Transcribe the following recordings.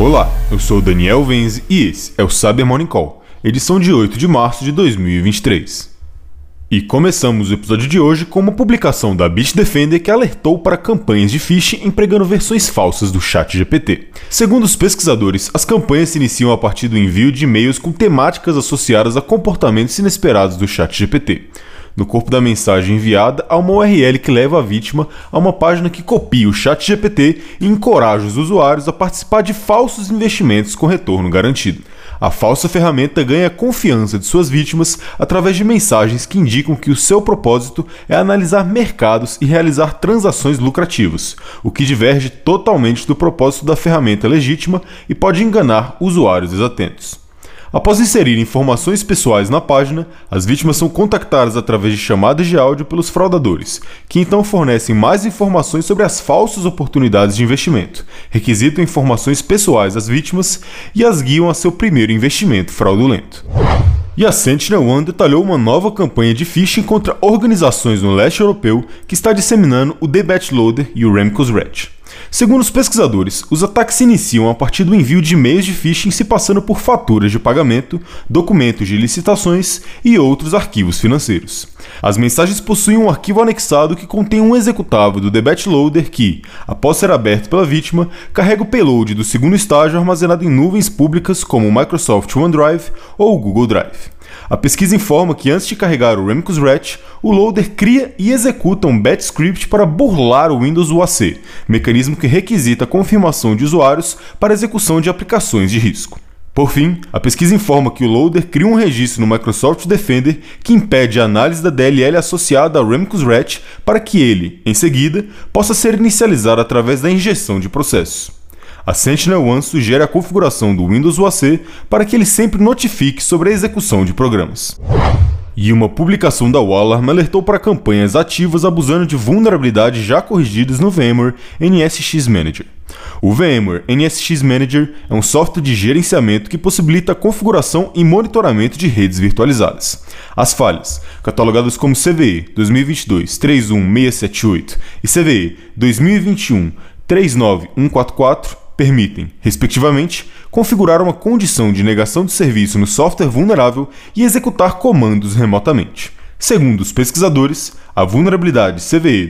Olá, eu sou o Daniel Venzi e esse é o Cyber Morning Call, edição de 8 de março de 2023. E começamos o episódio de hoje com uma publicação da Bitdefender que alertou para campanhas de phishing empregando versões falsas do chat GPT. Segundo os pesquisadores, as campanhas se iniciam a partir do envio de e-mails com temáticas associadas a comportamentos inesperados do chat GPT. No corpo da mensagem enviada há uma URL que leva a vítima a uma página que copia o chat GPT e encoraja os usuários a participar de falsos investimentos com retorno garantido. A falsa ferramenta ganha a confiança de suas vítimas através de mensagens que indicam que o seu propósito é analisar mercados e realizar transações lucrativas, o que diverge totalmente do propósito da ferramenta legítima e pode enganar usuários desatentos. Após inserir informações pessoais na página, as vítimas são contactadas através de chamadas de áudio pelos fraudadores, que então fornecem mais informações sobre as falsas oportunidades de investimento, requisitam informações pessoais às vítimas e as guiam a seu primeiro investimento fraudulento. E a SentinelOne detalhou uma nova campanha de phishing contra organizações no leste europeu que está disseminando o The Loader e o Remcos Red. Segundo os pesquisadores, os ataques se iniciam a partir do envio de e-mails de phishing se passando por faturas de pagamento, documentos de licitações e outros arquivos financeiros. As mensagens possuem um arquivo anexado que contém um executável do The Loader que, após ser aberto pela vítima, carrega o payload do segundo estágio armazenado em nuvens públicas como o Microsoft OneDrive ou o Google Drive. A pesquisa informa que antes de carregar o Remcos Rat, o loader cria e executa um batch script para burlar o Windows UAC, mecanismo que requisita a confirmação de usuários para execução de aplicações de risco. Por fim, a pesquisa informa que o loader cria um registro no Microsoft Defender que impede a análise da DLL associada ao Remcos Rat para que ele, em seguida, possa ser inicializado através da injeção de processos. A SentinelOne sugere a configuração do Windows UAC para que ele sempre notifique sobre a execução de programas. E uma publicação da Wallarm alertou para campanhas ativas abusando de vulnerabilidades já corrigidas no VMware NSX Manager. O VMware NSX Manager é um software de gerenciamento que possibilita a configuração e monitoramento de redes virtualizadas. As falhas, catalogadas como CVE 2022-31678 e CVE 2021-39144, permitem, respectivamente, configurar uma condição de negação de serviço no software vulnerável e executar comandos remotamente. Segundo os pesquisadores, a vulnerabilidade CVE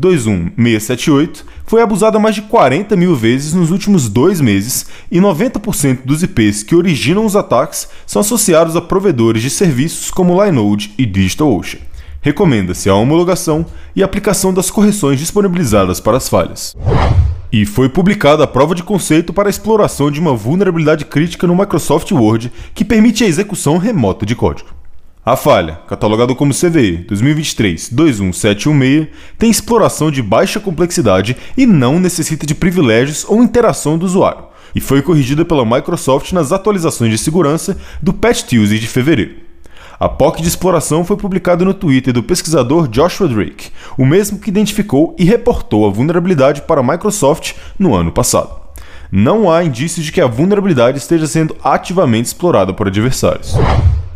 2022-21678 foi abusada mais de 40 mil vezes nos últimos dois meses e 90% dos IPs que originam os ataques são associados a provedores de serviços como Linode e DigitalOcean. Recomenda-se a homologação e aplicação das correções disponibilizadas para as falhas. E foi publicada a prova de conceito para a exploração de uma vulnerabilidade crítica no Microsoft Word que permite a execução remota de código. A falha, catalogada como CVE 2023-21716, tem exploração de baixa complexidade e não necessita de privilégios ou interação do usuário, e foi corrigida pela Microsoft nas atualizações de segurança do Patch Tuesday de fevereiro. A POC de exploração foi publicada no Twitter do pesquisador Joshua Drake, o mesmo que identificou e reportou a vulnerabilidade para a Microsoft no ano passado. Não há indícios de que a vulnerabilidade esteja sendo ativamente explorada por adversários.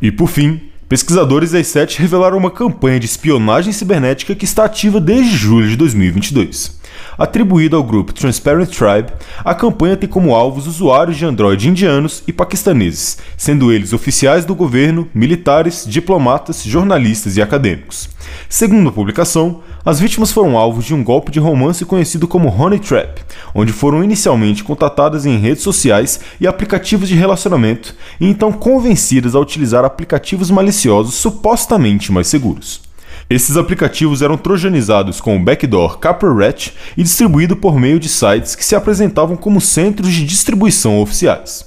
E por fim, pesquisadores da i7 revelaram uma campanha de espionagem cibernética que está ativa desde julho de 2022. Atribuída ao grupo Transparent Tribe, a campanha tem como alvos usuários de Android indianos e paquistaneses, sendo eles oficiais do governo, militares, diplomatas, jornalistas e acadêmicos. Segundo a publicação, as vítimas foram alvos de um golpe de romance conhecido como Honey Trap, onde foram inicialmente contatadas em redes sociais e aplicativos de relacionamento e então convencidas a utilizar aplicativos maliciosos supostamente mais seguros. Esses aplicativos eram trojanizados com o backdoor CapRat e distribuídos por meio de sites que se apresentavam como centros de distribuição oficiais.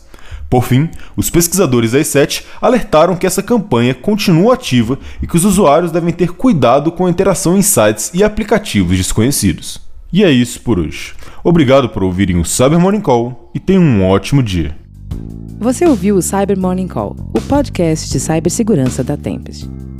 Por fim, os pesquisadores da i7 alertaram que essa campanha continua ativa e que os usuários devem ter cuidado com a interação em sites e aplicativos desconhecidos. E é isso por hoje. Obrigado por ouvirem o Cyber Morning Call e tenham um ótimo dia. Você ouviu o Cyber Morning Call, o podcast de cibersegurança da Tempest.